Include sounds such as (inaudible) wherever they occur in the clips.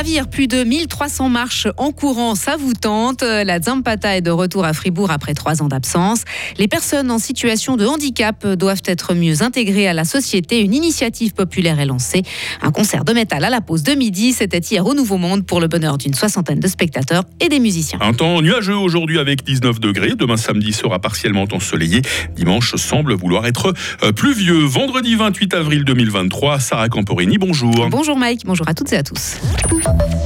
Gravir plus de 1300 marches en courant, ça vous tente. La Zampata est de retour à Fribourg après trois ans d'absence. Les personnes en situation de handicap doivent être mieux intégrées à la société. Une initiative populaire est lancée. Un concert de métal à la pause de midi, c'était hier au Nouveau Monde pour le bonheur d'une soixantaine de spectateurs et des musiciens. Un temps nuageux aujourd'hui avec 19 degrés. Demain samedi sera partiellement ensoleillé. Dimanche semble vouloir être euh, pluvieux. Vendredi 28 avril 2023, Sarah Camporini, bonjour. Bonjour Mike, bonjour à toutes et à tous. Thank you.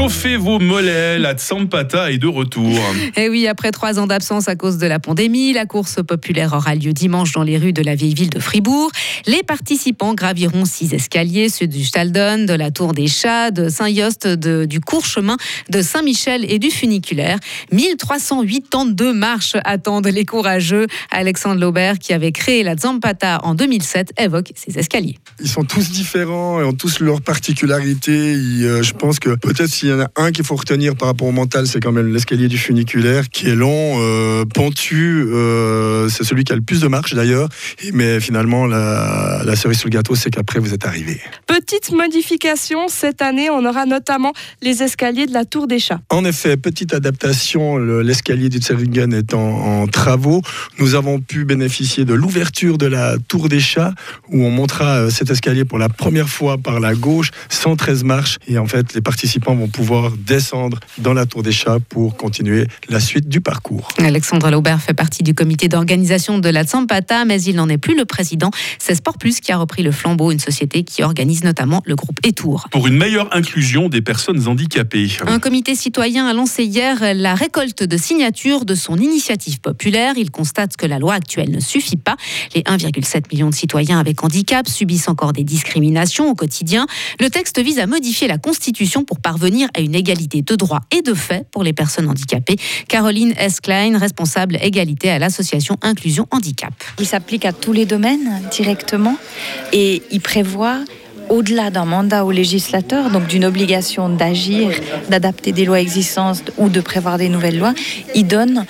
Chauffez vos mollets, la Tsampata est de retour. Et eh oui, après trois ans d'absence à cause de la pandémie, la course populaire aura lieu dimanche dans les rues de la vieille ville de Fribourg. Les participants graviront six escaliers, ceux du Staldon, de la Tour des Chats, de Saint-Yost, du court chemin de Saint-Michel et du funiculaire. 1382 marches attendent les courageux. Alexandre Laubert, qui avait créé la Zampata en 2007, évoque ces escaliers. Ils sont tous différents et ont tous leurs particularités. Euh, je pense que peut-être s'il y en a un qu'il faut retenir par rapport au mental, c'est quand même l'escalier du funiculaire qui est long, euh, pentu. Euh, c'est celui qui a le plus de marches d'ailleurs. Mais finalement, la, la cerise sur le gâteau, c'est qu'après, vous êtes arrivé. Petite modification, cette année, on aura notamment les escaliers de la Tour des Chats. En effet, petite adaptation, l'escalier du Tseringen est en, travaux. Nous avons pu bénéficier de l'ouverture de la Tour des Chats, où on montrera cet escalier pour la première fois par la gauche, 113 marches. Et en fait, les participants vont pouvoir descendre dans la Tour des Chats pour continuer la suite du parcours. Alexandre Laubert fait partie du comité d'organisation de la Tsampata, mais il n'en est plus le président. C'est Sport Plus qui a repris le flambeau, une société qui organise notamment le groupe Etour. Pour une meilleure inclusion des personnes handicapées. Un comité citoyen a lancé hier la récolte de signatures de son initiative populaire. Il constate que la loi actuelle ne suffit pas. Les 1,7 million de citoyens avec handicap subissent encore des discriminations au quotidien. Le texte vise à modifier la Constitution pour parvenir à une égalité de droits et de fait pour les personnes handicapées. Caroline S. Klein, responsable égalité à l'association Inclusion Handicap. Il s'applique à tous les domaines directement et il prévoit au-delà d'un mandat au législateur, donc d'une obligation d'agir, d'adapter des lois existantes ou de prévoir des nouvelles lois, il donne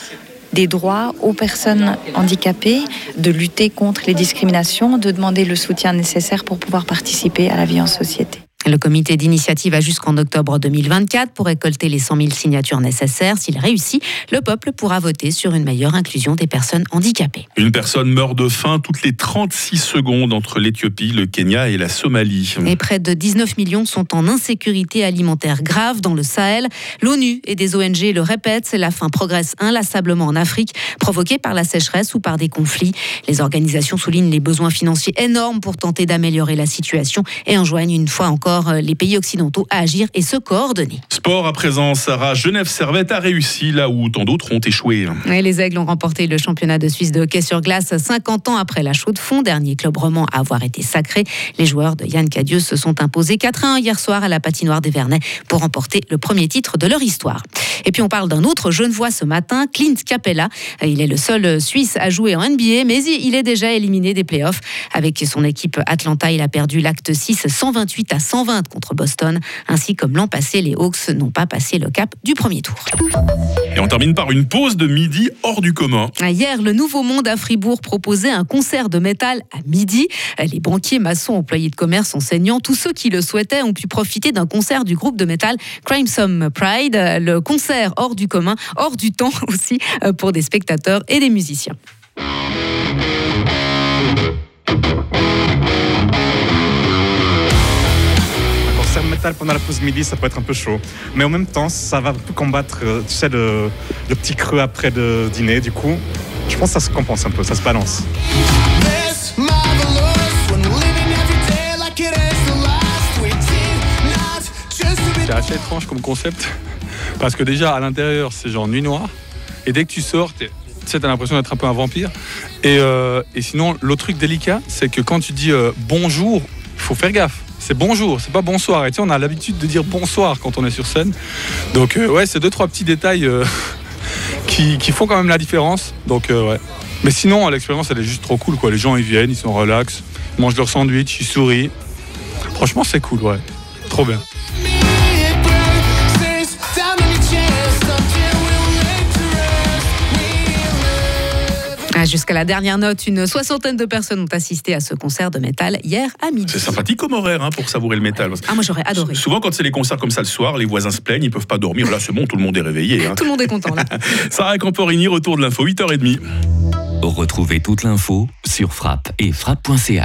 des droits aux personnes handicapées, de lutter contre les discriminations, de demander le soutien nécessaire pour pouvoir participer à la vie en société. Le comité d'initiative a jusqu'en octobre 2024 pour récolter les 100 000 signatures nécessaires. S'il réussit, le peuple pourra voter sur une meilleure inclusion des personnes handicapées. Une personne meurt de faim toutes les 36 secondes entre l'Éthiopie, le Kenya et la Somalie. Et près de 19 millions sont en insécurité alimentaire grave dans le Sahel. L'ONU et des ONG le répètent, la faim progresse inlassablement en Afrique, provoquée par la sécheresse ou par des conflits. Les organisations soulignent les besoins financiers énormes pour tenter d'améliorer la situation et enjoignent une fois encore euh, les pays occidentaux à agir et se coordonner. Sport à présent, Sarah. Genève Servette a réussi là où tant d'autres ont échoué. les Aigles ont remporté le championnat de Suisse de hockey sur glace 50 ans après la chaude fond, dernier club roman à avoir été sacré. Les joueurs de Yann Cadieux se sont imposés 4-1 hier soir à la patinoire des Vernets pour remporter le premier titre de leur histoire. Et puis on parle d'un autre jeune voix ce matin, Clint Capella. Il est le seul Suisse à jouer en NBA, mais il est déjà éliminé des playoffs. Avec son équipe Atlanta, il a perdu l'acte 6 128 à 120 contre Boston. Ainsi comme l'an passé, les Hawks n'ont pas passé le cap du premier tour. Et on termine par une pause de midi hors du commun. Hier, le Nouveau Monde à Fribourg proposait un concert de métal à midi. Les banquiers, maçons, employés de commerce, enseignants, tous ceux qui le souhaitaient ont pu profiter d'un concert du groupe de métal Crimson Pride. Le concert hors du commun, hors du temps (laughs) aussi euh, pour des spectateurs et des musiciens. Métal pendant la pause midi, ça peut être un peu chaud. Mais en même temps, ça va combattre, euh, tu sais, le, le petit creux après de dîner. Du coup, je pense que ça se compense un peu, ça se balance. C'est assez étrange comme concept. Parce que déjà, à l'intérieur, c'est genre nuit noire. Et dès que tu sors, tu as l'impression d'être un peu un vampire. Euh, et, sinon, l'autre truc délicat, c'est que quand tu dis euh, bonjour, il faut faire gaffe. C'est bonjour, c'est pas bonsoir. Et tu sais, on a l'habitude de dire bonsoir quand on est sur scène. Donc, euh, ouais, c'est deux, trois petits détails (laughs) qui, font quand même la différence. Donc, ouais. Mais sinon, l'expérience, elle est juste trop cool. Quoi. Les gens, ils viennent, ils sont relax, ils mangent leur sandwich, ils sourient. Franchement, c'est cool, ouais. Trop bien. Ah, Jusqu'à la dernière note, une soixantaine de personnes ont assisté à ce concert de métal hier à midi. C'est sympathique comme horaire hein, pour savourer le métal. Ah, moi j'aurais adoré. Souvent, quand c'est les concerts comme ça le soir, les voisins se plaignent, ils peuvent pas dormir. Là, c'est bon, tout le monde est réveillé. hein. Tout le monde est content là. (laughs) Sarah Camporini, retour de l'info, 8h30. Retrouvez toute l'info sur frappe et frappe.ch.